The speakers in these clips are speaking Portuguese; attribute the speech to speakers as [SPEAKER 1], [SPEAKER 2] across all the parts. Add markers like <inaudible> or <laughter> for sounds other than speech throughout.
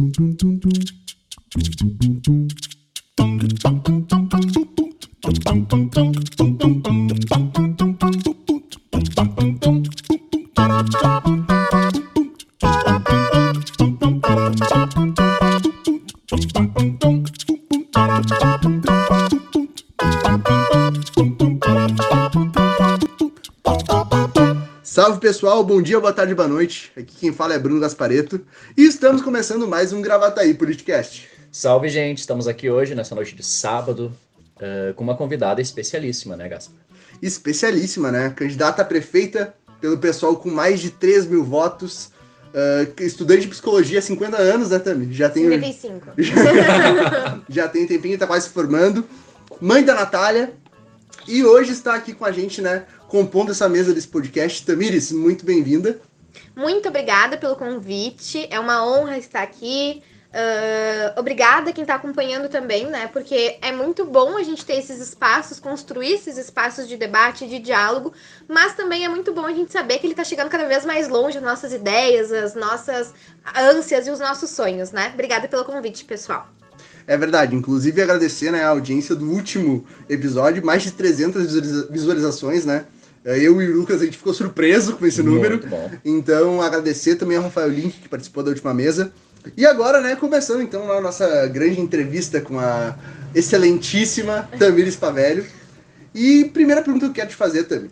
[SPEAKER 1] Salve pessoal, bom dia, boa tarde, boa noite. Aqui quem fala é Bruno Gaspareto e estamos começando mais um Gravataí Podcast.
[SPEAKER 2] Salve gente, estamos aqui hoje nessa noite de sábado uh, com uma convidada especialíssima, né, Gaspar?
[SPEAKER 1] Especialíssima, né? Candidata a prefeita pelo pessoal com mais de 3 mil votos. Uh, estudante de psicologia há 50 anos, né, Tami?
[SPEAKER 3] Já tem. 55.
[SPEAKER 1] Já, <laughs> já tem tempinho, tá quase se formando. Mãe da Natália. E hoje está aqui com a gente, né? Compondo essa mesa desse podcast. Tamires, muito bem-vinda.
[SPEAKER 3] Muito obrigada pelo convite. É uma honra estar aqui. Uh, obrigada quem está acompanhando também, né? Porque é muito bom a gente ter esses espaços, construir esses espaços de debate, de diálogo, mas também é muito bom a gente saber que ele está chegando cada vez mais longe as nossas ideias, as nossas ânsias e os nossos sonhos, né? Obrigada pelo convite, pessoal.
[SPEAKER 1] É verdade, inclusive agradecer né, a audiência do último episódio, mais de 300 visualizações, né? É, eu e o Lucas, a gente ficou surpreso com esse número. Então, agradecer também ao Rafael Link, que participou da última mesa. E agora, né, começando então a nossa grande entrevista com a excelentíssima Tamires Pavelho. E primeira pergunta que eu quero te fazer, Tami.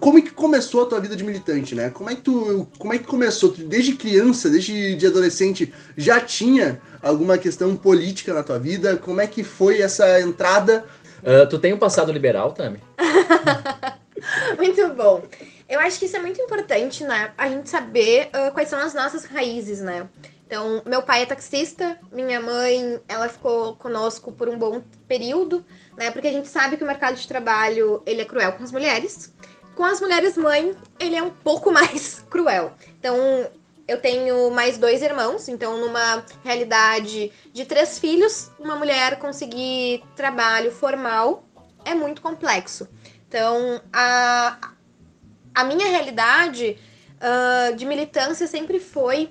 [SPEAKER 1] Como é que começou a tua vida de militante, né? Como é que tu, como é que começou? desde criança, desde de adolescente, já tinha alguma questão política na tua vida? Como é que foi essa entrada?
[SPEAKER 2] Uh, tu tem um passado liberal, Tami? <laughs> <laughs>
[SPEAKER 3] muito bom. Eu acho que isso é muito importante, né? A gente saber uh, quais são as nossas raízes, né? Então, meu pai é taxista, minha mãe, ela ficou conosco por um bom período, né? Porque a gente sabe que o mercado de trabalho, ele é cruel com as mulheres. Com as mulheres mãe, ele é um pouco <laughs> mais cruel. Então, eu tenho mais dois irmãos, então numa realidade de três filhos, uma mulher conseguir trabalho formal é muito complexo. Então, a, a minha realidade uh, de militância sempre foi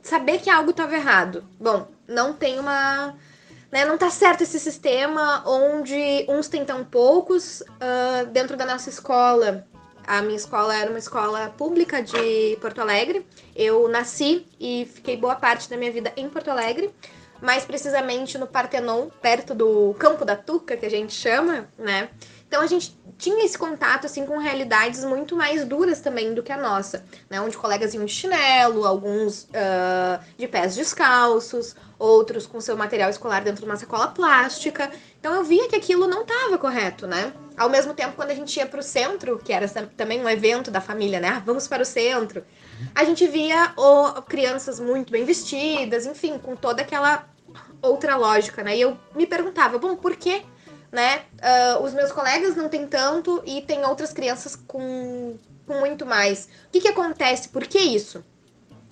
[SPEAKER 3] saber que algo estava errado. Bom, não tem uma. Né, não tá certo esse sistema onde uns têm tão poucos. Uh, dentro da nossa escola, a minha escola era uma escola pública de Porto Alegre. Eu nasci e fiquei boa parte da minha vida em Porto Alegre, mais precisamente no Partenon, perto do Campo da Tuca, que a gente chama, né? Então a gente tinha esse contato assim com realidades muito mais duras também do que a nossa, né? Onde colegas iam de chinelo, alguns uh, de pés descalços, outros com seu material escolar dentro de uma sacola plástica. Então eu via que aquilo não estava correto, né? Ao mesmo tempo, quando a gente ia para o centro, que era também um evento da família, né? Ah, vamos para o centro. A gente via oh, crianças muito bem vestidas, enfim, com toda aquela outra lógica, né? E eu me perguntava, bom, por que né? Uh, os meus colegas não têm tanto e tem outras crianças com, com muito mais. O que, que acontece? Por que isso?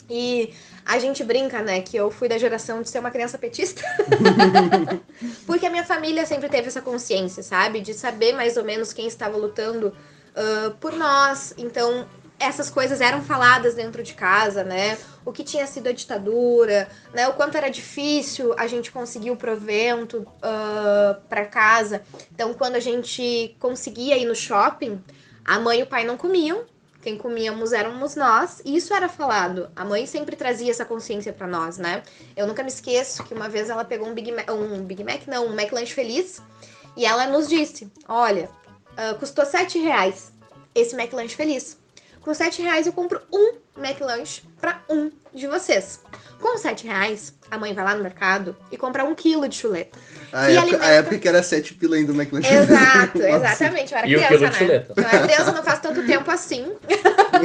[SPEAKER 3] E a gente brinca, né, que eu fui da geração de ser uma criança petista. <laughs> Porque a minha família sempre teve essa consciência, sabe? De saber mais ou menos quem estava lutando uh, por nós. Então, essas coisas eram faladas dentro de casa, né? O que tinha sido a ditadura, né? O quanto era difícil a gente conseguir o provento uh, ah, para casa. Então, quando a gente conseguia ir no shopping, a mãe e o pai não comiam. Quem comíamos éramos nós, e isso era falado. A mãe sempre trazia essa consciência para nós, né? Eu nunca me esqueço que uma vez ela pegou um Big Mac, um Big Mac não, um McLanche Feliz, e ela nos disse: Olha, uh, custou sete reais esse McLanche Feliz. Com sete reais eu compro um McLanche para um de vocês. Com sete reais, a mãe vai lá no mercado e compra um quilo de chuleta.
[SPEAKER 1] A, época, alimenta... a época que era sete pila ainda o McLanche.
[SPEAKER 3] Exato, <laughs> exatamente. Eu era
[SPEAKER 2] e
[SPEAKER 3] criança,
[SPEAKER 2] o quilo
[SPEAKER 3] né?
[SPEAKER 2] De chuleta.
[SPEAKER 3] Eu era criança, não faz tanto tempo assim.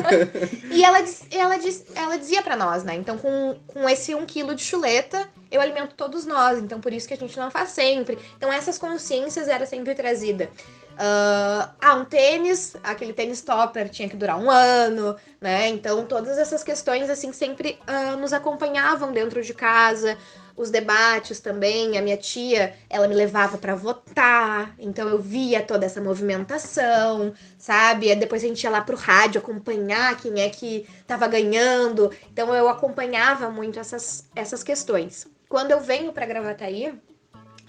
[SPEAKER 3] <laughs> e ela, ela, ela dizia para nós, né? Então, com, com esse um quilo de chuleta, eu alimento todos nós. Então, por isso que a gente não faz sempre. Então, essas consciências eram sempre trazidas. Uh, ah, um tênis, aquele tênis topper tinha que durar um ano, né? Então, todas essas questões, assim, sempre uh, nos acompanhavam dentro de casa. Os debates também, a minha tia, ela me levava para votar, então eu via toda essa movimentação, sabe? Depois a gente ia lá pro rádio acompanhar quem é que tava ganhando. Então eu acompanhava muito essas, essas questões. Quando eu venho para Gravataí,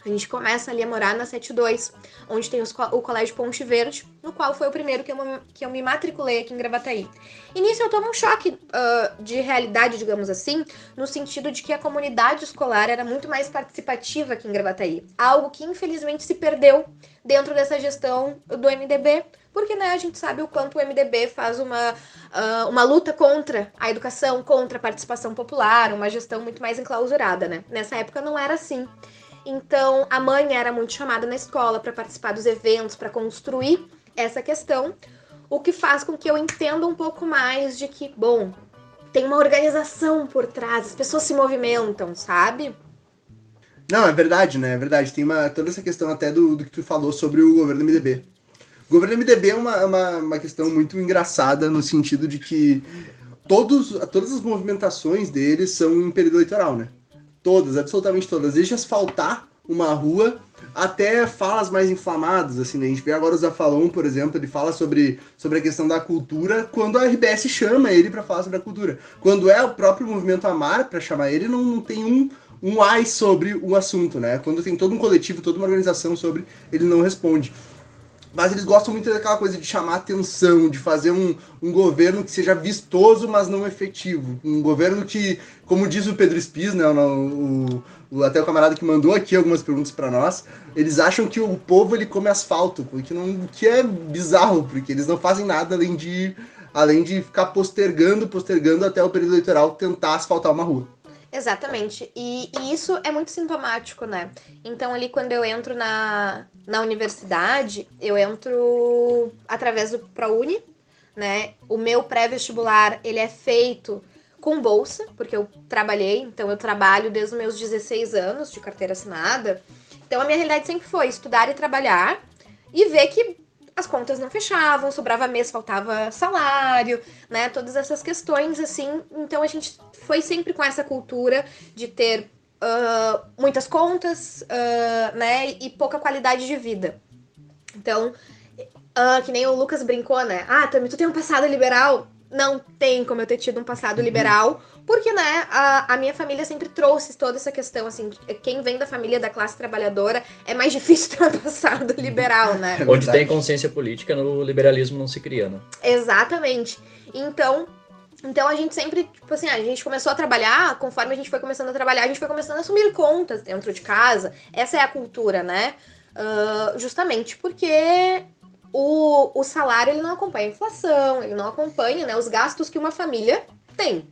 [SPEAKER 3] a gente começa ali a morar na 72, onde tem os, o Colégio Ponte Verde, no qual foi o primeiro que eu, que eu me matriculei aqui em Gravataí. E nisso eu tomo um choque uh, de realidade, digamos assim, no sentido de que a comunidade escolar era muito mais participativa aqui em Gravataí. Algo que infelizmente se perdeu dentro dessa gestão do MDB, porque né, a gente sabe o quanto o MDB faz uma, uh, uma luta contra a educação, contra a participação popular, uma gestão muito mais enclausurada, né? Nessa época não era assim. Então, a mãe era muito chamada na escola para participar dos eventos, para construir essa questão, o que faz com que eu entenda um pouco mais de que, bom, tem uma organização por trás, as pessoas se movimentam, sabe?
[SPEAKER 1] Não, é verdade, né? É verdade. Tem uma, toda essa questão até do, do que tu falou sobre o governo MDB. O governo MDB é uma, uma, uma questão muito engraçada no sentido de que todos, todas as movimentações deles são em período eleitoral, né? Todas, absolutamente todas. Desde asfaltar uma rua até falas mais inflamadas, assim, né? A gente vê agora o Zafalon, por exemplo, ele fala sobre, sobre a questão da cultura quando a RBS chama ele para falar sobre a cultura. Quando é o próprio movimento Amar para chamar ele, não, não tem um, um ai sobre o assunto, né? Quando tem todo um coletivo, toda uma organização sobre, ele não responde. Mas eles gostam muito daquela coisa de chamar atenção, de fazer um, um governo que seja vistoso, mas não efetivo. Um governo que, como diz o Pedro Spies, né, o, o, até o camarada que mandou aqui algumas perguntas para nós, eles acham que o povo ele come asfalto, porque não, que é bizarro, porque eles não fazem nada além de, além de ficar postergando, postergando até o período eleitoral tentar asfaltar uma rua.
[SPEAKER 3] Exatamente. E, e, isso é muito sintomático, né? Então, ali, quando eu entro na, na universidade, eu entro através do ProUni, né? O meu pré-vestibular, ele é feito com bolsa, porque eu trabalhei, então eu trabalho desde os meus 16 anos de carteira assinada. Então, a minha realidade sempre foi estudar e trabalhar e ver que as contas não fechavam, sobrava mês, faltava salário, né? Todas essas questões, assim. Então a gente foi sempre com essa cultura de ter uh, muitas contas, uh, né? E pouca qualidade de vida. Então, uh, que nem o Lucas brincou, né? Ah, também tu tem um passado liberal? Não tem como eu ter tido um passado uhum. liberal, porque, né, a, a minha família sempre trouxe toda essa questão, assim, quem vem da família da classe trabalhadora é mais <laughs> difícil ter um passado liberal, né?
[SPEAKER 2] É Onde tem consciência política, no liberalismo não se cria, né?
[SPEAKER 3] Exatamente. Então, então a gente sempre, tipo assim, a gente começou a trabalhar, conforme a gente foi começando a trabalhar, a gente foi começando a assumir contas dentro de casa. Essa é a cultura, né? Uh, justamente porque o, o salário ele não acompanha a inflação, ele não acompanha né, os gastos que uma família tem.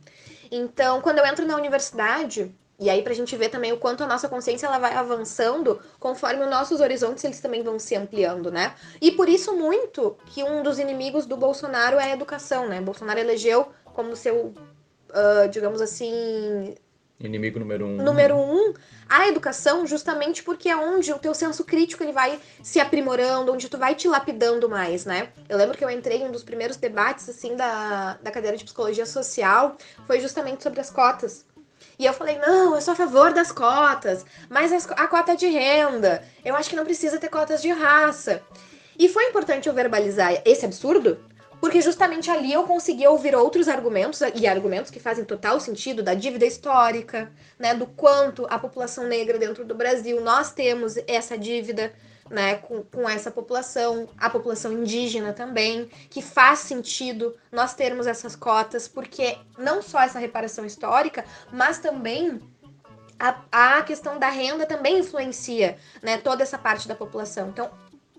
[SPEAKER 3] Então, quando eu entro na universidade, e aí pra gente ver também o quanto a nossa consciência ela vai avançando conforme os nossos horizontes eles também vão se ampliando, né? E por isso muito que um dos inimigos do Bolsonaro é a educação, né? Bolsonaro elegeu como seu, uh, digamos assim,
[SPEAKER 2] Inimigo número um.
[SPEAKER 3] Número um, a educação, justamente porque é onde o teu senso crítico ele vai se aprimorando, onde tu vai te lapidando mais, né? Eu lembro que eu entrei em um dos primeiros debates, assim, da, da cadeira de psicologia social, foi justamente sobre as cotas. E eu falei, não, eu sou a favor das cotas, mas a cota de renda, eu acho que não precisa ter cotas de raça. E foi importante eu verbalizar esse absurdo, porque justamente ali eu consegui ouvir outros argumentos, e argumentos que fazem total sentido, da dívida histórica, né, do quanto a população negra dentro do Brasil, nós temos essa dívida, né, com, com essa população, a população indígena também, que faz sentido nós termos essas cotas, porque não só essa reparação histórica, mas também a, a questão da renda também influencia, né, toda essa parte da população. Então,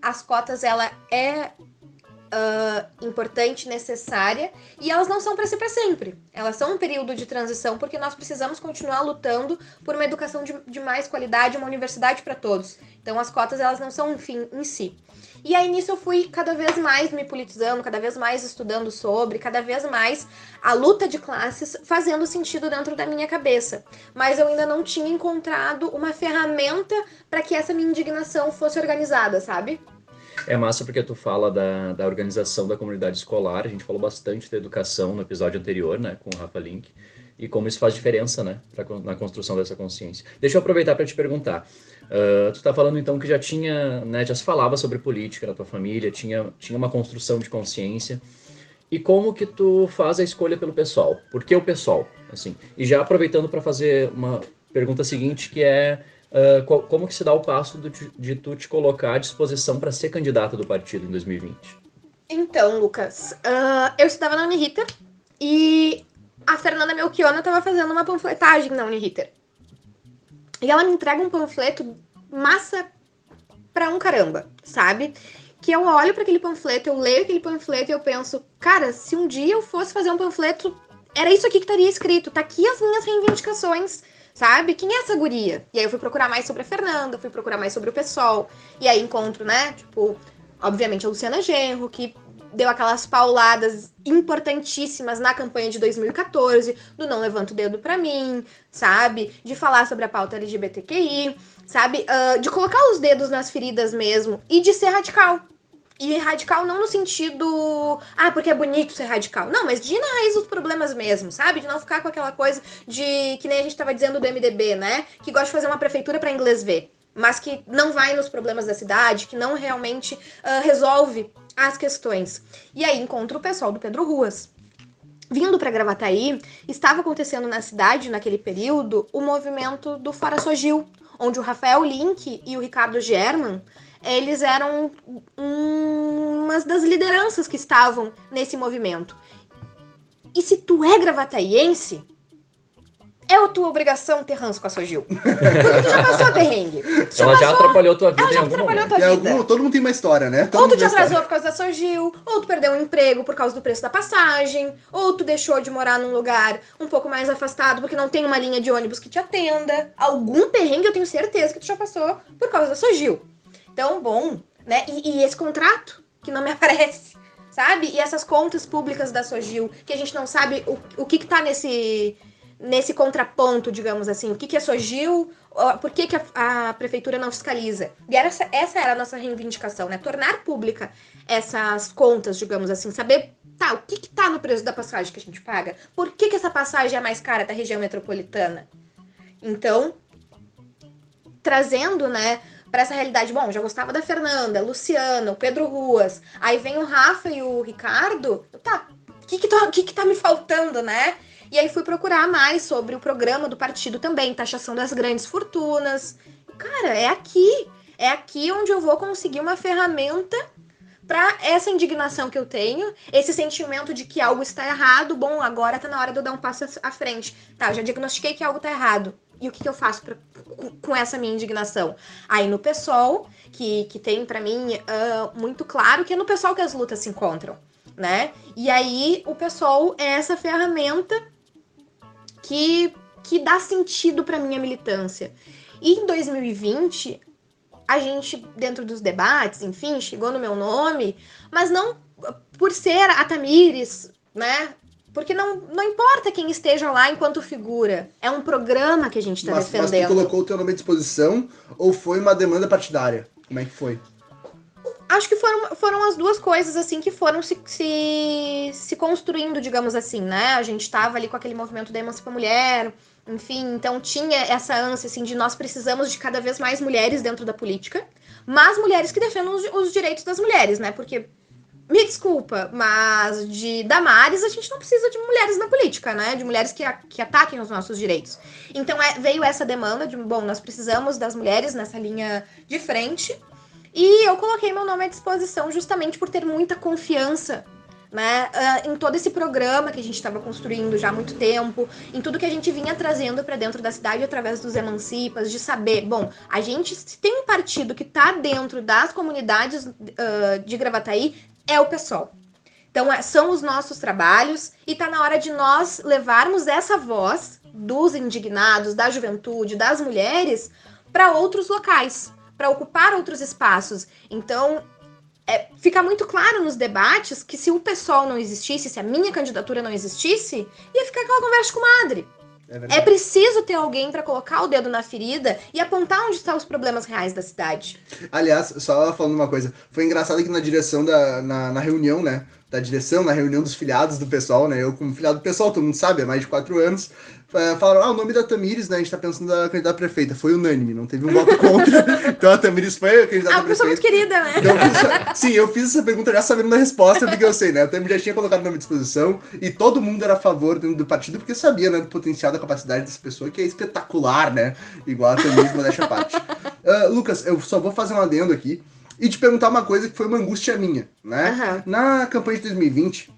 [SPEAKER 3] as cotas, ela é uh, importante, necessária, e elas não são para ser para sempre. Elas são um período de transição porque nós precisamos continuar lutando por uma educação de, de mais qualidade, uma universidade para todos. Então as cotas elas não são um fim em si. E aí nisso eu fui cada vez mais me politizando, cada vez mais estudando sobre, cada vez mais a luta de classes fazendo sentido dentro da minha cabeça. Mas eu ainda não tinha encontrado uma ferramenta para que essa minha indignação fosse organizada, sabe?
[SPEAKER 2] É massa porque tu fala da, da organização da comunidade escolar, a gente falou bastante da educação no episódio anterior, né, com o Rafa Link, e como isso faz diferença, né, pra, na construção dessa consciência. Deixa eu aproveitar para te perguntar, uh, tu está falando então que já tinha, né, já se falava sobre política na tua família, tinha, tinha uma construção de consciência, e como que tu faz a escolha pelo pessoal? Por que o pessoal? Assim, e já aproveitando para fazer uma pergunta seguinte, que é Uh, como que se dá o passo de, de tu te colocar à disposição para ser candidata do partido em 2020?
[SPEAKER 3] Então, Lucas, uh, eu estudava na Uniriter e a Fernanda Melchiona estava fazendo uma panfletagem na Uniriter. E ela me entrega um panfleto massa pra um caramba, sabe? Que eu olho para aquele panfleto, eu leio aquele panfleto e eu penso, cara, se um dia eu fosse fazer um panfleto, era isso aqui que estaria escrito. Tá aqui as minhas reivindicações sabe? Quem é essa guria? E aí eu fui procurar mais sobre a Fernanda, fui procurar mais sobre o pessoal. E aí encontro, né, tipo, obviamente a Luciana Genro, que deu aquelas pauladas importantíssimas na campanha de 2014, do não levanta o dedo para mim, sabe? De falar sobre a pauta LGBTQI, sabe? Uh, de colocar os dedos nas feridas mesmo e de ser radical, e radical não no sentido, ah, porque é bonito ser radical. Não, mas de ir na raiz problemas mesmo, sabe? De não ficar com aquela coisa de que nem a gente tava dizendo do MDB, né? Que gosta de fazer uma prefeitura para inglês ver, mas que não vai nos problemas da cidade, que não realmente uh, resolve as questões. E aí encontra o pessoal do Pedro Ruas. Vindo para Gravataí, estava acontecendo na cidade, naquele período, o movimento do Fora Sogil, onde o Rafael Link e o Ricardo German eles eram umas das lideranças que estavam nesse movimento. E se tu é gravataiense, é a tua obrigação ter ranço com a Sogil. Porque tu já passou perrengue.
[SPEAKER 2] Tu Ela já, já atrapalhou tua vida
[SPEAKER 3] Ela
[SPEAKER 2] já
[SPEAKER 3] em algum atrapalhou
[SPEAKER 2] momento.
[SPEAKER 3] tua vida.
[SPEAKER 1] Algum, todo mundo tem uma história, né? Todo
[SPEAKER 3] ou tu te atrasou
[SPEAKER 1] história.
[SPEAKER 3] por causa da Sogil, ou tu perdeu um emprego por causa do preço da passagem, ou tu deixou de morar num lugar um pouco mais afastado porque não tem uma linha de ônibus que te atenda. Algum perrengue eu tenho certeza que tu já passou por causa da Sogil tão bom, né? E, e, esse contrato que não me <laughs> aparece, sabe? E essas contas públicas da Sogil, que a gente não sabe o, o que, que tá nesse, nesse contraponto, digamos assim. O que, que é Sogil, por que, que a, a prefeitura não fiscaliza. E era essa, era a nossa reivindicação, né? Tornar pública essas contas, digamos assim, saber tá, o que, que tá no preço da passagem que a gente paga? Por que, que essa passagem é mais cara da região metropolitana? Então, trazendo, né, para essa realidade. Bom, já gostava da Fernanda, Luciana, o Pedro Ruas. Aí vem o Rafa e o Ricardo. Tá, o que que, tô, que que tá me faltando, né? E aí fui procurar mais sobre o programa do partido também, taxação das grandes fortunas. Cara, é aqui. É aqui onde eu vou conseguir uma ferramenta para essa indignação que eu tenho, esse sentimento de que algo está errado. Bom, agora tá na hora de eu dar um passo à frente. Tá, já diagnostiquei que algo tá errado. E o que, que eu faço pra, com essa minha indignação? Aí no PSOL, que, que tem para mim uh, muito claro que é no PSOL que as lutas se encontram, né? E aí o PSOL é essa ferramenta que, que dá sentido para minha militância. E em 2020, a gente, dentro dos debates, enfim, chegou no meu nome, mas não por ser a Tamires, né? Porque não, não importa quem esteja lá enquanto figura. É um programa que a gente está defendendo.
[SPEAKER 1] Mas tu colocou o teu nome à disposição ou foi uma demanda partidária? Como é que foi?
[SPEAKER 3] Acho que foram, foram as duas coisas, assim, que foram se, se, se construindo, digamos assim, né? A gente estava ali com aquele movimento da Emancipa Mulher, enfim, então tinha essa ânsia, assim, de nós precisamos de cada vez mais mulheres dentro da política, mas mulheres que defendam os, os direitos das mulheres, né? Porque me desculpa, mas de Damares a gente não precisa de mulheres na política, né? De mulheres que, a, que ataquem os nossos direitos. Então é, veio essa demanda de, bom, nós precisamos das mulheres nessa linha de frente. E eu coloquei meu nome à disposição justamente por ter muita confiança né, uh, em todo esse programa que a gente estava construindo já há muito tempo, em tudo que a gente vinha trazendo para dentro da cidade através dos emancipas, de saber, bom, a gente tem um partido que está dentro das comunidades uh, de Gravataí, é o pessoal. Então, é, são os nossos trabalhos e está na hora de nós levarmos essa voz dos indignados, da juventude, das mulheres para outros locais, para ocupar outros espaços. Então, é, fica muito claro nos debates que se o pessoal não existisse, se a minha candidatura não existisse, ia ficar aquela conversa com madre. É, é preciso ter alguém para colocar o dedo na ferida e apontar onde estão os problemas reais da cidade.
[SPEAKER 1] Aliás, só falando uma coisa, foi engraçado que na direção da na, na reunião, né, da direção, na reunião dos filiados do pessoal, né? Eu, como filiado do pessoal, todo mundo sabe, há mais de quatro anos, falaram, ah, o nome da Tamires, né? A gente tá pensando na candidata a prefeita. Foi unânime, não teve um voto contra. <laughs> então a Tamires foi a candidata
[SPEAKER 3] ah, a prefeita. Ah, pessoa muito querida, né?
[SPEAKER 1] Então, eu <laughs> sim, eu fiz essa pergunta já sabendo da resposta, porque eu sei, né? A Tamires já tinha colocado o nome à disposição e todo mundo era a favor dentro do partido, porque sabia, né, do potencial, da capacidade dessa pessoa, que é espetacular, né? Igual a Tamires, modéstia à parte. Uh, Lucas, eu só vou fazer um adendo aqui e te perguntar uma coisa que foi uma angústia minha, né? Uhum. Na campanha de 2020,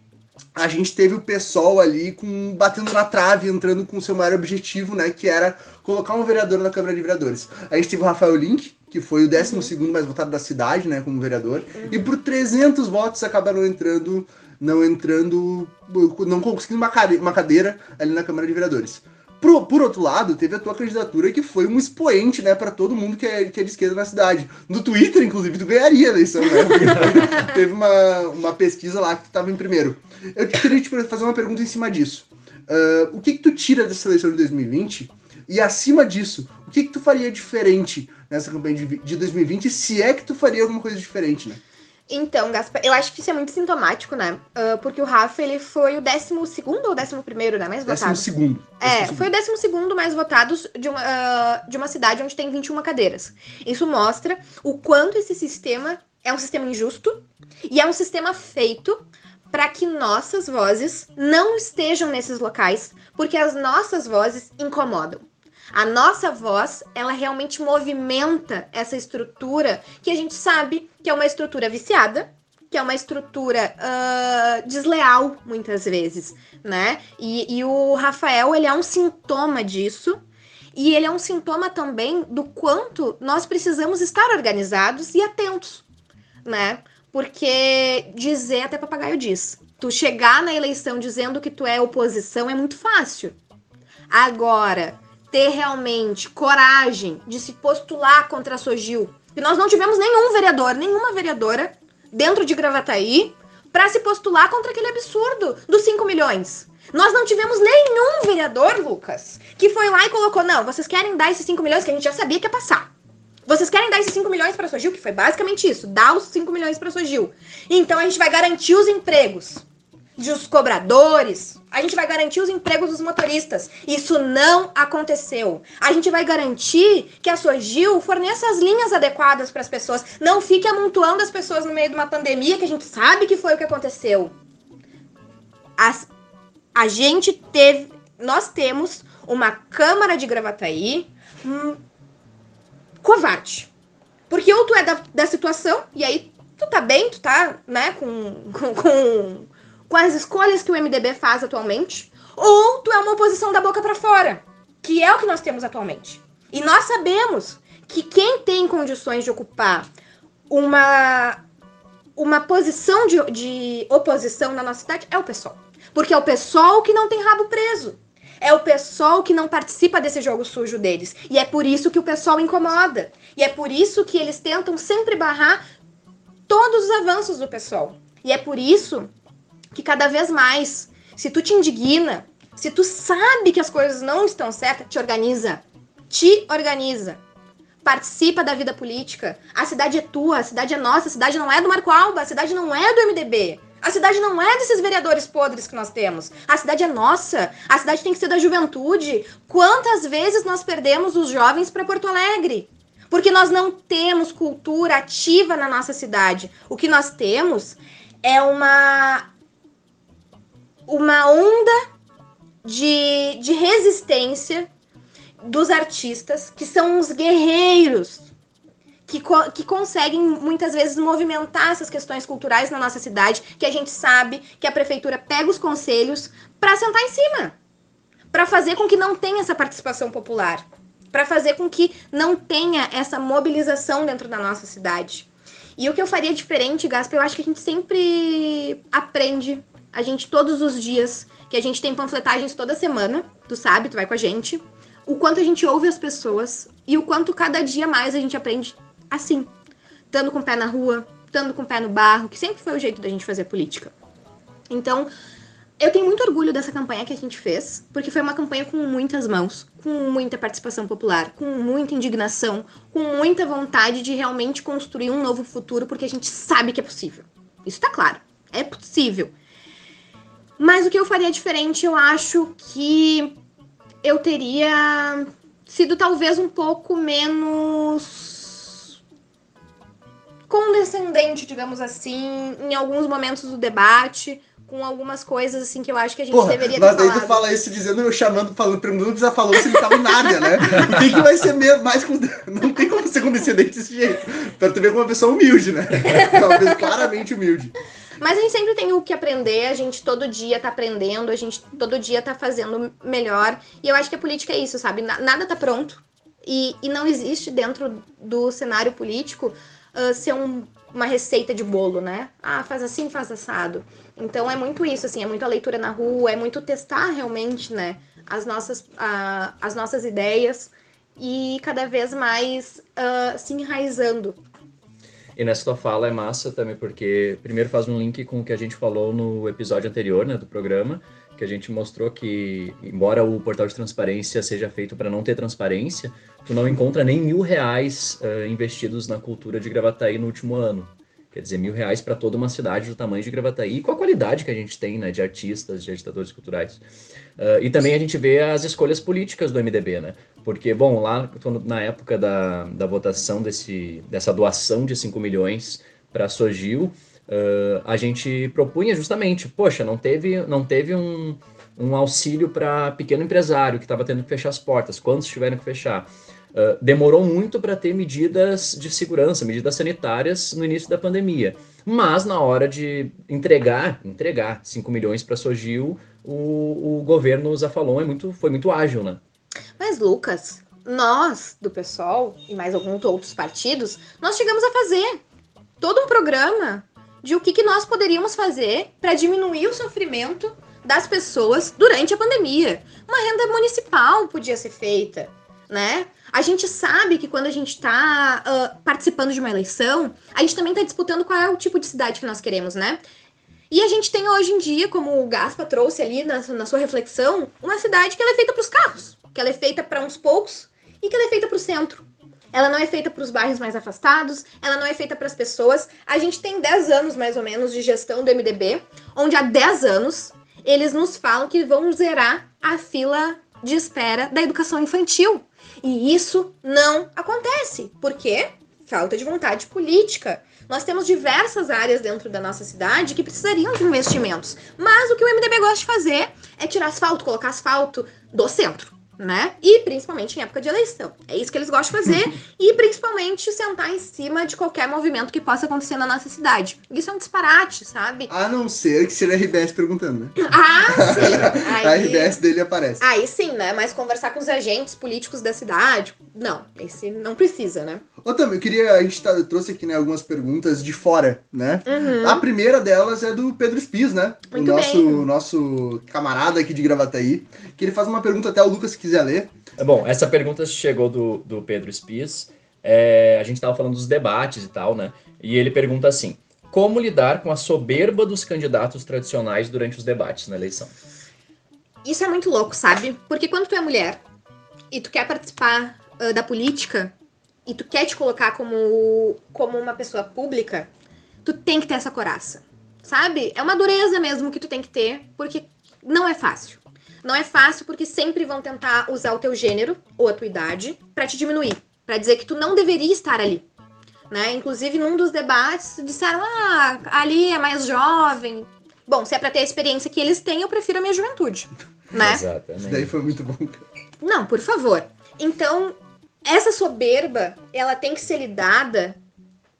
[SPEAKER 1] a gente teve o pessoal ali com batendo na trave, entrando com o seu maior objetivo, né, que era colocar um vereador na Câmara de Vereadores. A gente teve o Rafael Link, que foi o 12 segundo mais votado da cidade, né, como vereador, uhum. e por 300 votos acabaram entrando, não entrando, não conseguindo uma cadeira ali na Câmara de Vereadores. Por, por outro lado, teve a tua candidatura que foi um expoente, né, para todo mundo que é, que é de esquerda na cidade. No Twitter, inclusive, tu ganharia a eleição, né? <laughs> teve uma, uma pesquisa lá que tu tava em primeiro. Eu queria te fazer uma pergunta em cima disso. Uh, o que que tu tira dessa eleição de 2020? E acima disso, o que que tu faria diferente nessa campanha de, de 2020, se é que tu faria alguma coisa diferente, né?
[SPEAKER 3] Então, Gaspar, eu acho que isso é muito sintomático, né? Uh, porque o Rafa, ele foi o 12 ou 11 primeiro, né? Mais votado.
[SPEAKER 1] Décimo segundo.
[SPEAKER 3] É, foi o 12 segundo mais votados de uma, uh, de uma cidade onde tem 21 cadeiras. Isso mostra o quanto esse sistema é um sistema injusto e é um sistema feito para que nossas vozes não estejam nesses locais, porque as nossas vozes incomodam. A nossa voz, ela realmente movimenta essa estrutura que a gente sabe que é uma estrutura viciada, que é uma estrutura uh, desleal, muitas vezes, né? E, e o Rafael, ele é um sintoma disso, e ele é um sintoma também do quanto nós precisamos estar organizados e atentos, né? Porque dizer até papagaio diz. Tu chegar na eleição dizendo que tu é oposição é muito fácil. Agora, ter realmente coragem de se postular contra a Sogil. E nós não tivemos nenhum vereador, nenhuma vereadora dentro de Gravataí para se postular contra aquele absurdo dos 5 milhões. Nós não tivemos nenhum vereador, Lucas, que foi lá e colocou: não, vocês querem dar esses 5 milhões que a gente já sabia que ia passar. Vocês querem dar esses 5 milhões para a Sogil, que foi basicamente isso, dar os 5 milhões para a Sogil. Então a gente vai garantir os empregos dos cobradores, a gente vai garantir os empregos dos motoristas. Isso não aconteceu. A gente vai garantir que a Sogil forneça as linhas adequadas para as pessoas. Não fique amontoando as pessoas no meio de uma pandemia que a gente sabe que foi o que aconteceu. As, a gente teve. Nós temos uma Câmara de Gravataí hum, covarde. Porque ou tu é da, da situação, e aí tu tá bem, tu tá, né, com, <laughs> com, com com as escolhas que o MDB faz atualmente, ou tu é uma oposição da boca para fora, que é o que nós temos atualmente. E nós sabemos que quem tem condições de ocupar uma, uma posição de, de oposição na nossa cidade é o PSOL. Porque é o PSOL que não tem rabo preso. É o PSOL que não participa desse jogo sujo deles. E é por isso que o PSOL incomoda. E é por isso que eles tentam sempre barrar todos os avanços do PSOL. E é por isso que cada vez mais, se tu te indigna, se tu sabe que as coisas não estão certas, te organiza. Te organiza. Participa da vida política. A cidade é tua, a cidade é nossa, a cidade não é do Marco Alba, a cidade não é do MDB. A cidade não é desses vereadores podres que nós temos. A cidade é nossa. A cidade tem que ser da juventude. Quantas vezes nós perdemos os jovens para Porto Alegre? Porque nós não temos cultura ativa na nossa cidade. O que nós temos é uma uma onda de, de resistência dos artistas, que são os guerreiros, que, co que conseguem muitas vezes movimentar essas questões culturais na nossa cidade, que a gente sabe que a prefeitura pega os conselhos para sentar em cima, para fazer com que não tenha essa participação popular, para fazer com que não tenha essa mobilização dentro da nossa cidade. E o que eu faria diferente, Gaspa, eu acho que a gente sempre aprende a gente todos os dias, que a gente tem panfletagens toda semana, tu sabe, tu vai com a gente, o quanto a gente ouve as pessoas e o quanto cada dia mais a gente aprende assim, estando com o pé na rua, estando com o pé no barro, que sempre foi o jeito da gente fazer política. Então, eu tenho muito orgulho dessa campanha que a gente fez, porque foi uma campanha com muitas mãos, com muita participação popular, com muita indignação, com muita vontade de realmente construir um novo futuro, porque a gente sabe que é possível. Isso tá claro. É possível. Mas o que eu faria diferente, eu acho que eu teria sido talvez um pouco menos condescendente, digamos assim, em alguns momentos do debate, com algumas coisas assim que eu acho que a gente Porra, deveria ter mas
[SPEAKER 1] falado. Mas daí tu fala isso dizendo, chamando, falando, perguntando, já falou se ele tava nada, né? O que, que vai ser mesmo, mais Não tem como ser condescendente desse jeito. Pra tu ver como uma pessoa humilde, né? Uma pessoa claramente humilde.
[SPEAKER 3] Mas a gente sempre tem o que aprender, a gente todo dia tá aprendendo, a gente todo dia tá fazendo melhor. E eu acho que a política é isso, sabe? Nada tá pronto. E, e não existe dentro do cenário político uh, ser um, uma receita de bolo, né? Ah, faz assim, faz assado. Então é muito isso, assim, é muita leitura na rua, é muito testar realmente, né? As nossas, uh, as nossas ideias e cada vez mais uh, se enraizando
[SPEAKER 2] e nessa tua fala é massa também, porque primeiro faz um link com o que a gente falou no episódio anterior, né, do programa, que a gente mostrou que, embora o portal de transparência seja feito para não ter transparência, tu não encontra nem mil reais uh, investidos na cultura de Gravataí no último ano. Quer dizer, mil reais para toda uma cidade do tamanho de Gravataí, e com a qualidade que a gente tem, né, de artistas, de agitadores culturais. Uh, e também a gente vê as escolhas políticas do MDB, né? Porque, bom, lá na época da, da votação desse, dessa doação de 5 milhões para a Sogil, uh, a gente propunha justamente, poxa, não teve, não teve um, um auxílio para pequeno empresário que estava tendo que fechar as portas, quantos tiveram que fechar? Uh, demorou muito para ter medidas de segurança, medidas sanitárias no início da pandemia. Mas na hora de entregar, entregar 5 milhões para a Sogil, o, o governo Zafalon é muito, foi muito ágil, né?
[SPEAKER 3] Mas, Lucas, nós, do PSOL e mais alguns outros partidos, nós chegamos a fazer todo um programa de o que, que nós poderíamos fazer para diminuir o sofrimento das pessoas durante a pandemia. Uma renda municipal podia ser feita, né? A gente sabe que quando a gente está uh, participando de uma eleição, a gente também está disputando qual é o tipo de cidade que nós queremos, né? E a gente tem hoje em dia, como o Gaspa trouxe ali na, na sua reflexão, uma cidade que ela é feita para os carros, que ela é feita para uns poucos e que ela é feita para o centro. Ela não é feita para os bairros mais afastados, ela não é feita para as pessoas. A gente tem 10 anos mais ou menos de gestão do MDB, onde há 10 anos eles nos falam que vão zerar a fila de espera da educação infantil. E isso não acontece. Por quê? Falta de vontade política. Nós temos diversas áreas dentro da nossa cidade que precisariam de investimentos. Mas o que o MDB gosta de fazer é tirar asfalto, colocar asfalto do centro né? E principalmente em época de eleição. É isso que eles gostam de fazer <laughs> e principalmente sentar em cima de qualquer movimento que possa acontecer na nossa cidade. Isso é um disparate, sabe?
[SPEAKER 1] A não ser que seja a RBS perguntando, né? <laughs>
[SPEAKER 3] Ah, sim. <laughs>
[SPEAKER 1] Aí... a RBS dele aparece.
[SPEAKER 3] Aí sim, né? Mas conversar com os agentes políticos da cidade, não. Esse não precisa, né?
[SPEAKER 1] Ô, também, eu queria. A gente tá, trouxe aqui né, algumas perguntas de fora, né? Uhum. A primeira delas é do Pedro Spies, né?
[SPEAKER 3] Muito
[SPEAKER 1] o nosso, bem. nosso camarada aqui de Gravataí. Que ele faz uma pergunta até o Lucas quiser ler.
[SPEAKER 2] Bom, essa pergunta chegou do, do Pedro Spies. É, a gente estava falando dos debates e tal, né? E ele pergunta assim: como lidar com a soberba dos candidatos tradicionais durante os debates na eleição?
[SPEAKER 3] Isso é muito louco, sabe? Porque quando tu é mulher e tu quer participar uh, da política e tu quer te colocar como, como uma pessoa pública, tu tem que ter essa coraça, sabe? É uma dureza mesmo que tu tem que ter, porque não é fácil. Não é fácil porque sempre vão tentar usar o teu gênero ou a tua idade para te diminuir, para dizer que tu não deveria estar ali. Né? Inclusive, num dos debates, disseram: ah, ali é mais jovem. Bom, se é para ter a experiência que eles têm, eu prefiro a minha juventude. <laughs> Né?
[SPEAKER 1] Exatamente. Isso daí foi muito bom.
[SPEAKER 3] Não, por favor. Então, essa soberba, ela tem que ser lidada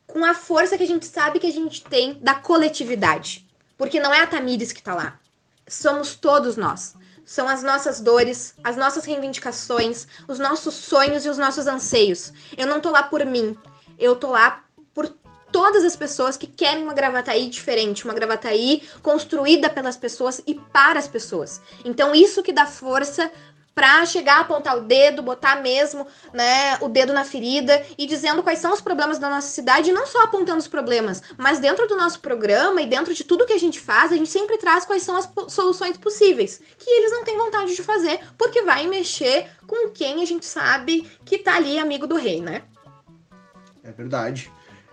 [SPEAKER 3] com a força que a gente sabe que a gente tem da coletividade. Porque não é a Tamires que tá lá. Somos todos nós são as nossas dores, as nossas reivindicações, os nossos sonhos e os nossos anseios. Eu não tô lá por mim, eu tô lá por todas as pessoas que querem uma Gravataí diferente, uma Gravataí construída pelas pessoas e para as pessoas. Então isso que dá força para chegar a apontar o dedo, botar mesmo, né, o dedo na ferida e dizendo quais são os problemas da nossa cidade, e não só apontando os problemas, mas dentro do nosso programa e dentro de tudo que a gente faz, a gente sempre traz quais são as soluções possíveis, que eles não têm vontade de fazer, porque vai mexer com quem a gente sabe que tá ali amigo do rei, né?
[SPEAKER 1] É verdade.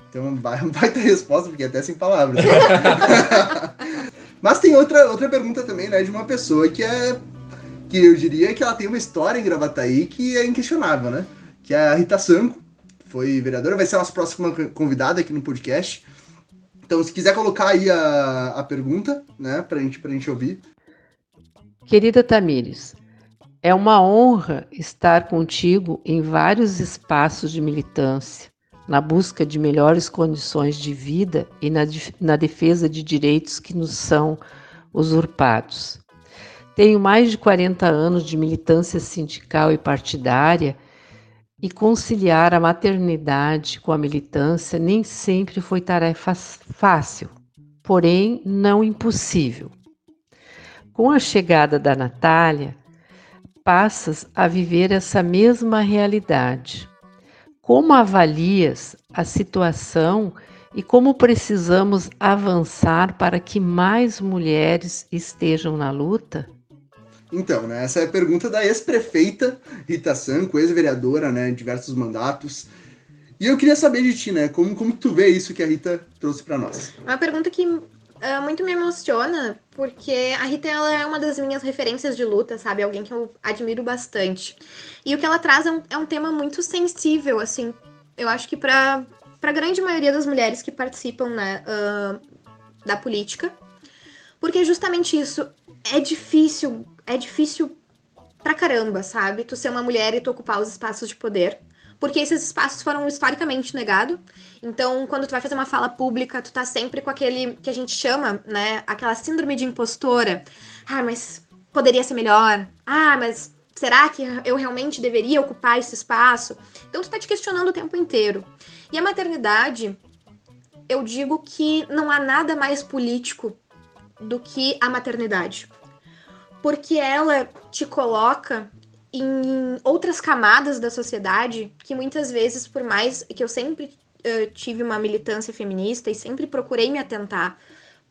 [SPEAKER 1] Então vai, vai ter resposta, porque é até sem palavras. <laughs> Mas tem outra, outra pergunta também, né, de uma pessoa que é que eu diria que ela tem uma história em Gravataí que é inquestionável, né? Que é a Rita Sanco, foi vereadora, vai ser a nossa próxima convidada aqui no podcast. Então, se quiser colocar aí a, a pergunta, né, pra gente, pra gente ouvir.
[SPEAKER 4] Querida Tamires, é uma honra estar contigo em vários espaços de militância, na busca de melhores condições de vida e na, na defesa de direitos que nos são usurpados. Tenho mais de 40 anos de militância sindical e partidária e conciliar a maternidade com a militância nem sempre foi tarefa fácil, porém não impossível. Com a chegada da Natália, passas a viver essa mesma realidade. Como avalias a situação e como precisamos avançar para que mais mulheres estejam na luta?
[SPEAKER 1] Então, né, essa é a pergunta da ex-prefeita Rita Sanco, ex-vereadora, né, em diversos mandatos. E eu queria saber de ti, né, como, como tu vê isso que a Rita trouxe para nós?
[SPEAKER 3] Uma pergunta que uh, muito me emociona, porque a Rita ela é uma das minhas referências de luta, sabe? Alguém que eu admiro bastante. E o que ela traz é um, é um tema muito sensível, assim. Eu acho que para a grande maioria das mulheres que participam né, uh, da política. Porque justamente isso. É difícil é difícil pra caramba, sabe? Tu ser uma mulher e tu ocupar os espaços de poder. Porque esses espaços foram historicamente negados. Então, quando tu vai fazer uma fala pública, tu tá sempre com aquele que a gente chama, né? Aquela síndrome de impostora. Ah, mas poderia ser melhor. Ah, mas será que eu realmente deveria ocupar esse espaço? Então, tu tá te questionando o tempo inteiro. E a maternidade, eu digo que não há nada mais político do que a maternidade porque ela te coloca em outras camadas da sociedade que muitas vezes, por mais que eu sempre uh, tive uma militância feminista e sempre procurei me atentar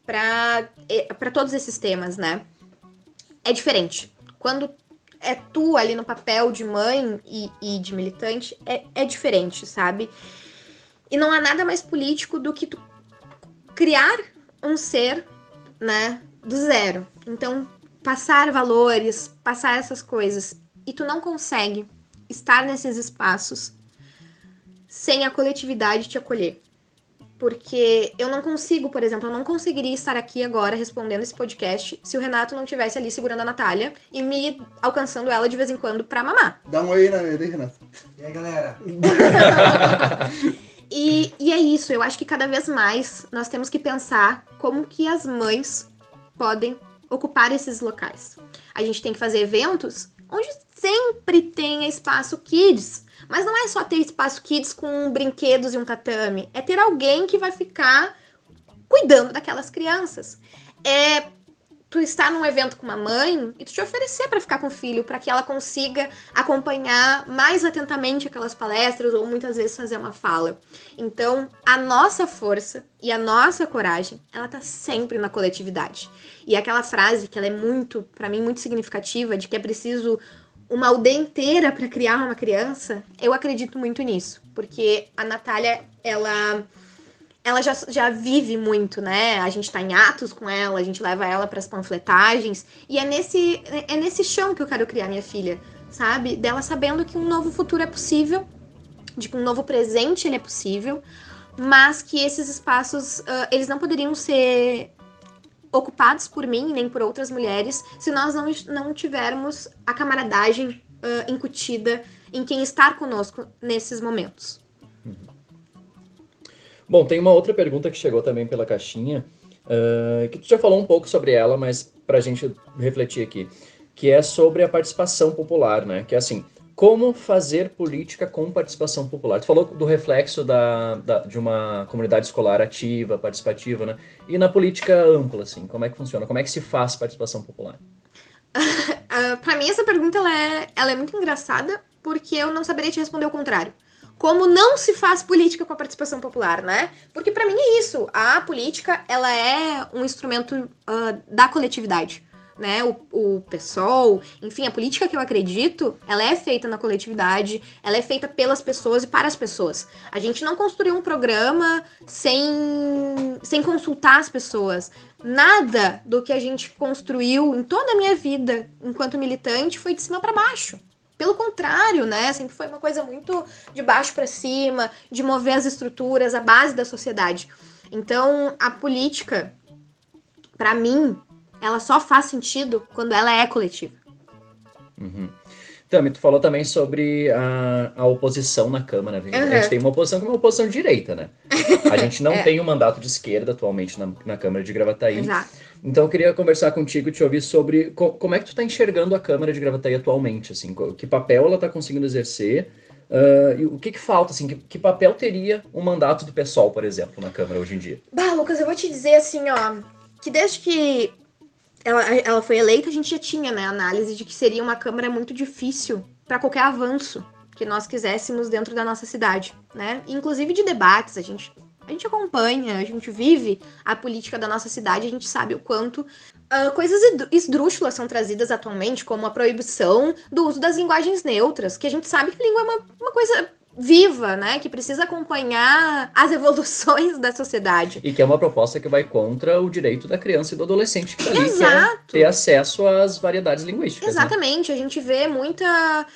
[SPEAKER 3] para todos esses temas, né? É diferente. Quando é tu ali no papel de mãe e, e de militante, é, é diferente, sabe? E não há nada mais político do que tu criar um ser, né, do zero. Então, passar valores, passar essas coisas, e tu não consegue estar nesses espaços sem a coletividade te acolher. Porque eu não consigo, por exemplo, eu não conseguiria estar aqui agora respondendo esse podcast se o Renato não tivesse ali segurando a Natália e me alcançando ela de vez em quando pra mamar.
[SPEAKER 1] Dá um oi na né, Renato.
[SPEAKER 5] E aí, galera? <laughs>
[SPEAKER 3] e, e é isso, eu acho que cada vez mais nós temos que pensar como que as mães podem ocupar esses locais. A gente tem que fazer eventos onde sempre tenha espaço kids. Mas não é só ter espaço kids com brinquedos e um tatame. É ter alguém que vai ficar cuidando daquelas crianças. É tu estar num evento com uma mãe e tu te oferecer para ficar com o filho, para que ela consiga acompanhar mais atentamente aquelas palestras ou muitas vezes fazer uma fala. Então, a nossa força e a nossa coragem, ela tá sempre na coletividade. E aquela frase que ela é muito, para mim, muito significativa de que é preciso uma aldeia inteira para criar uma criança, eu acredito muito nisso, porque a Natália, ela ela já, já vive muito, né? A gente tá em atos com ela, a gente leva ela para as panfletagens, e é nesse, é nesse chão que eu quero criar minha filha, sabe? Dela sabendo que um novo futuro é possível, de que um novo presente ele é possível, mas que esses espaços, uh, eles não poderiam ser ocupados por mim nem por outras mulheres se nós não, não tivermos a camaradagem uh, incutida em quem está conosco nesses momentos.
[SPEAKER 2] Bom, tem uma outra pergunta que chegou também pela caixinha, uh, que tu já falou um pouco sobre ela, mas para a gente refletir aqui, que é sobre a participação popular, né? Que é assim, como fazer política com participação popular? Tu falou do reflexo da, da, de uma comunidade escolar ativa, participativa, né? E na política ampla, assim, como é que funciona? Como é que se faz participação popular? <laughs>
[SPEAKER 3] uh, para mim essa pergunta ela é, ela é muito engraçada porque eu não saberia te responder o contrário. Como não se faz política com a participação popular, né? Porque para mim é isso. A política ela é um instrumento uh, da coletividade né, o, o enfim, a política que eu acredito, ela é feita na coletividade, ela é feita pelas pessoas e para as pessoas. A gente não construiu um programa sem, sem consultar as pessoas. Nada do que a gente construiu em toda a minha vida enquanto militante foi de cima para baixo. Pelo contrário, né? Sempre foi uma coisa muito de baixo para cima, de mover as estruturas, a base da sociedade. Então, a política, para mim, ela só faz sentido quando ela é coletiva.
[SPEAKER 2] Uhum. Tami, tu falou também sobre a, a oposição na Câmara. Uhum. A gente tem uma oposição que é uma oposição de direita, né? A gente não <laughs> é. tem um mandato de esquerda atualmente na, na Câmara de Gravataí.
[SPEAKER 3] Exato.
[SPEAKER 2] Então eu queria conversar contigo, te ouvir sobre co como é que tu está enxergando a Câmara de Gravataí atualmente, assim, que papel ela está conseguindo exercer, uh, e o que, que falta, assim, que, que, papel teria um mandato do PSOL, por exemplo, na Câmara hoje em dia?
[SPEAKER 3] Bah, Lucas, eu vou te dizer assim, ó, que desde que ela, ela foi eleita, a gente já tinha né, análise de que seria uma Câmara muito difícil para qualquer avanço que nós quiséssemos dentro da nossa cidade, né? Inclusive de debates, a gente, a gente acompanha, a gente vive a política da nossa cidade, a gente sabe o quanto uh, coisas esdrúxulas são trazidas atualmente, como a proibição do uso das linguagens neutras, que a gente sabe que língua é uma, uma coisa viva, né? Que precisa acompanhar as evoluções da sociedade.
[SPEAKER 2] E que é uma proposta que vai contra o direito da criança e do adolescente que tá ali, Exato. que é ter acesso às variedades linguísticas.
[SPEAKER 3] Né? Exatamente.
[SPEAKER 2] Né?
[SPEAKER 3] A gente vê muita.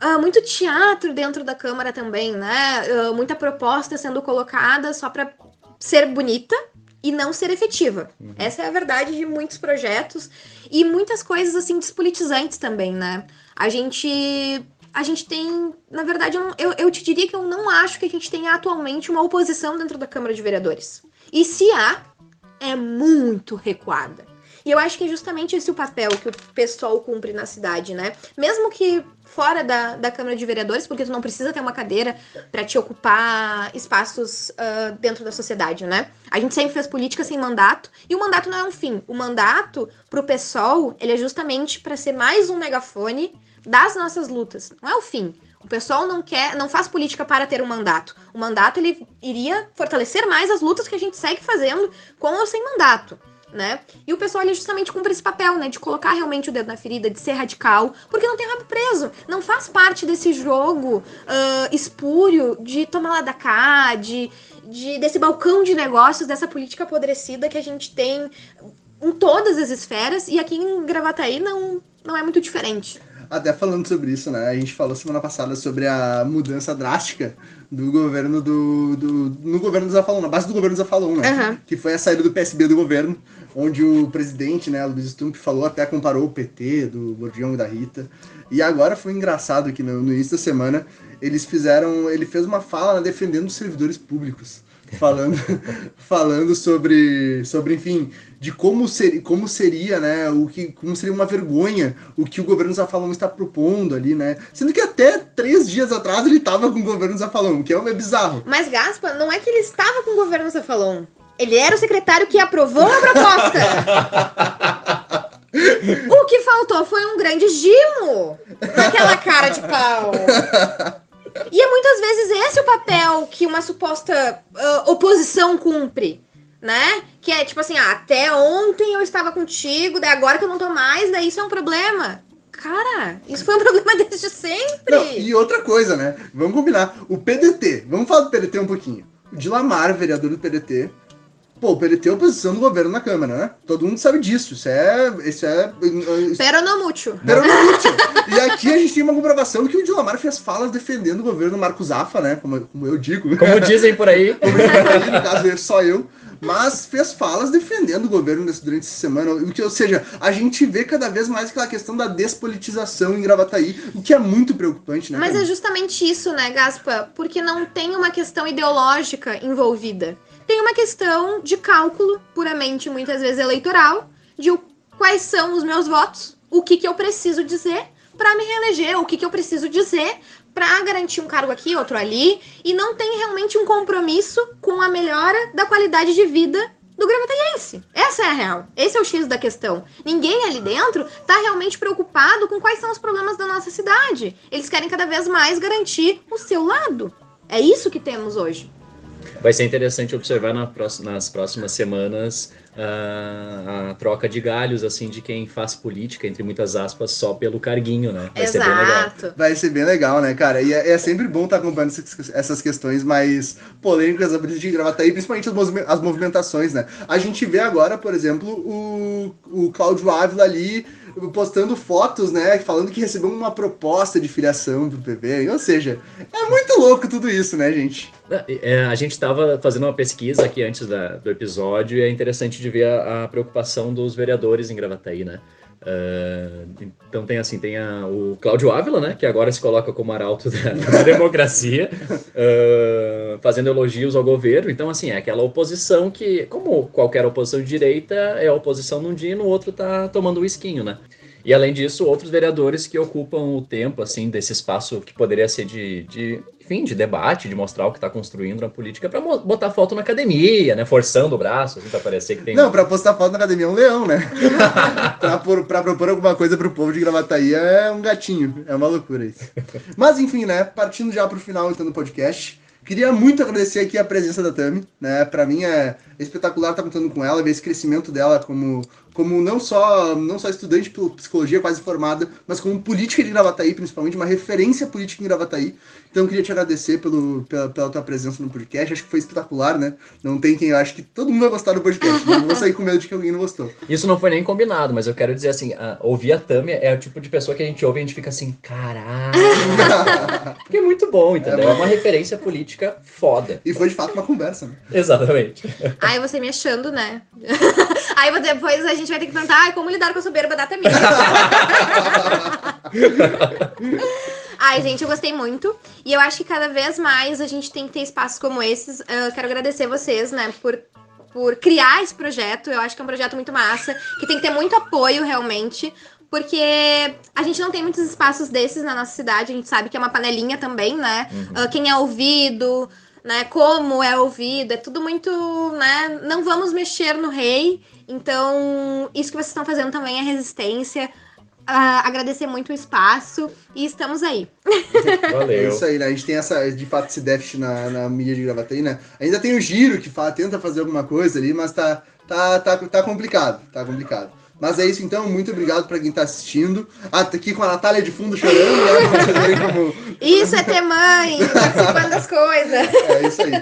[SPEAKER 3] Uh, muito teatro dentro da Câmara também, né? Uh, muita proposta sendo colocada só para ser bonita e não ser efetiva. Uhum. Essa é a verdade de muitos projetos e muitas coisas assim despolitizantes também, né? A gente a gente tem, na verdade, eu, eu, eu, te diria que eu não acho que a gente tenha atualmente uma oposição dentro da Câmara de Vereadores. E se há, é muito recuada. E eu acho que é justamente esse o papel que o pessoal cumpre na cidade, né? Mesmo que fora da, da Câmara de Vereadores, porque tu não precisa ter uma cadeira para te ocupar espaços uh, dentro da sociedade, né? A gente sempre fez política sem mandato, e o mandato não é um fim. O mandato, pro pessoal, ele é justamente para ser mais um megafone das nossas lutas. Não é o fim. O pessoal não quer, não faz política para ter um mandato. O mandato ele iria fortalecer mais as lutas que a gente segue fazendo com ou sem mandato. Né? E o pessoal ele justamente cumpre esse papel, né? De colocar realmente o dedo na ferida, de ser radical, porque não tem rabo preso. Não faz parte desse jogo uh, espúrio de tomar lá da cá, de, de, desse balcão de negócios, dessa política apodrecida que a gente tem em todas as esferas, e aqui em Gravataí não, não é muito diferente.
[SPEAKER 1] Até falando sobre isso, né? A gente falou semana passada sobre a mudança drástica do governo do. do no governo do Zafalon, na base do governo do Zafalon, né? Uhum. Que foi a saída do PSB do governo, onde o presidente, né, Luiz Stump, falou, até comparou o PT, do Bordião e da Rita. E agora foi engraçado que no, no início da semana eles fizeram. Ele fez uma fala né, defendendo os servidores públicos falando, falando sobre, sobre, enfim, de como, ser, como seria, né, o que, como seria uma vergonha o que o governo Zafalão está propondo ali, né, sendo que até três dias atrás ele estava com o governo Zafalão, que é, é bizarro.
[SPEAKER 3] Mas, Gaspa, não é que ele estava com o governo Zafalão, ele era o secretário que aprovou a proposta. <laughs> o que faltou foi um grande gimo naquela cara de pau. <laughs> E é muitas vezes esse o papel que uma suposta uh, oposição cumpre, né? Que é tipo assim, ah, até ontem eu estava contigo, daí agora que eu não tô mais, daí isso é um problema. Cara, isso foi um <laughs> problema desde sempre.
[SPEAKER 1] Não, e outra coisa, né? Vamos combinar. O PDT, vamos falar do PDT um pouquinho. O Dilamar, vereador do PDT, Pô, o PDT é oposição do governo na Câmara, né? Todo mundo sabe disso. Isso é. Isso é.
[SPEAKER 3] Peronomútil.
[SPEAKER 1] Peronomútil. e aqui a gente tem uma comprovação que o Dilamar fez falas defendendo o governo Marcos Zafa, né? Como, como eu digo.
[SPEAKER 2] Como dizem por aí.
[SPEAKER 1] como dizem por aí, no caso, é só eu. Mas fez falas defendendo o governo durante essa semana. Ou seja, a gente vê cada vez mais aquela questão da despolitização em Gravataí, o que é muito preocupante, né?
[SPEAKER 3] Mas é justamente isso, né, Gaspa? Porque não tem uma questão ideológica envolvida tem uma questão de cálculo, puramente muitas vezes eleitoral, de quais são os meus votos, o que, que eu preciso dizer para me reeleger, o que, que eu preciso dizer para garantir um cargo aqui, outro ali, e não tem realmente um compromisso com a melhora da qualidade de vida do Gravataiense. Essa é a real. Esse é o X da questão. Ninguém ali dentro está realmente preocupado com quais são os problemas da nossa cidade. Eles querem cada vez mais garantir o seu lado. É isso que temos hoje.
[SPEAKER 2] Vai ser interessante observar na nas próximas semanas a, a, troca de galhos, assim, de quem faz política, entre muitas aspas, só pelo carguinho, né?
[SPEAKER 3] Vai Exato. ser bem legal.
[SPEAKER 1] Vai ser bem legal, né, cara? E é, é sempre bom estar acompanhando essas questões mais polêmicas da política de Gravataí, principalmente as movimentações, né? A gente vê agora, por exemplo, o, o Cláudio Ávila ali postando fotos, né, falando que recebeu uma proposta de filiação do PV. Ou seja, é muito louco tudo isso, né, gente?
[SPEAKER 2] É, a gente estava fazendo uma pesquisa aqui antes da, do episódio e é interessante de ver a, a preocupação dos vereadores em Gravataí, né? Uh, então tem assim, tem a, o Cláudio Ávila, né, que agora se coloca como arauto da, <laughs> da democracia, uh, fazendo elogios ao governo. Então, assim, é aquela oposição que, como qualquer oposição de direita, é a oposição num dia e no outro tá tomando o um esquinho, né? E além disso, outros vereadores que ocupam o tempo, assim, desse espaço que poderia ser de, de enfim, de debate, de mostrar o que está construindo na política, para botar foto na academia, né? Forçando o braço, assim, para parecer que tem.
[SPEAKER 1] Não, para postar foto na academia é um leão, né? <laughs> para propor alguma coisa para o povo de Gravataí é um gatinho. É uma loucura isso. Mas, enfim, né? Partindo já para o final então do podcast. Queria muito agradecer aqui a presença da Tami, né? Para mim é espetacular estar contando com ela, ver esse crescimento dela como como não só, não só estudante de psicologia quase formada, mas como política de Gravataí, principalmente, uma referência política em Gravataí. Então eu queria te agradecer pelo, pela, pela tua presença no podcast, acho que foi espetacular, né? Não tem quem, acho que todo mundo vai gostar do podcast, não vou sair com medo de que alguém não gostou.
[SPEAKER 2] Isso não foi nem combinado, mas eu quero dizer assim, a, ouvir a Tami é o tipo de pessoa que a gente ouve e a gente fica assim, caralho, <laughs> porque é muito bom, entendeu? É, é uma referência política foda.
[SPEAKER 1] E foi de fato uma conversa, né?
[SPEAKER 2] Exatamente.
[SPEAKER 3] Aí você me achando, né? <laughs> Aí depois a gente gente vai ter que perguntar como lidar com a soberba da Tamir. <laughs> Ai, gente, eu gostei muito. E eu acho que cada vez mais a gente tem que ter espaços como esses. Eu quero agradecer vocês, né, por, por criar esse projeto. Eu acho que é um projeto muito massa, que tem que ter muito apoio realmente. Porque a gente não tem muitos espaços desses na nossa cidade. A gente sabe que é uma panelinha também, né? Uhum. Uh, quem é ouvido, né? Como é ouvido, é tudo muito, né? Não vamos mexer no rei. Então, isso que vocês estão fazendo também é resistência. Uh, agradecer muito o espaço e estamos aí. <laughs>
[SPEAKER 1] Valeu. É isso aí, né? A gente tem essa, de fato, esse déficit na, na mídia de Gravataí, né? Ainda tem o Giro que fala, tenta fazer alguma coisa ali, mas tá, tá, tá, tá complicado, tá complicado. Mas é isso então, muito obrigado para quem está assistindo. Aqui com a Natália de fundo chorando, né?
[SPEAKER 3] Como... Isso é ter mãe, participando das coisas.
[SPEAKER 1] É isso aí.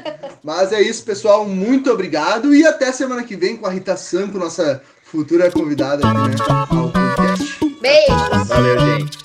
[SPEAKER 1] Mas é isso, pessoal. Muito obrigado e até semana que vem com a Rita Sanko, nossa futura convidada aqui, né? Ao podcast.
[SPEAKER 3] Beijo.
[SPEAKER 2] Valeu, gente.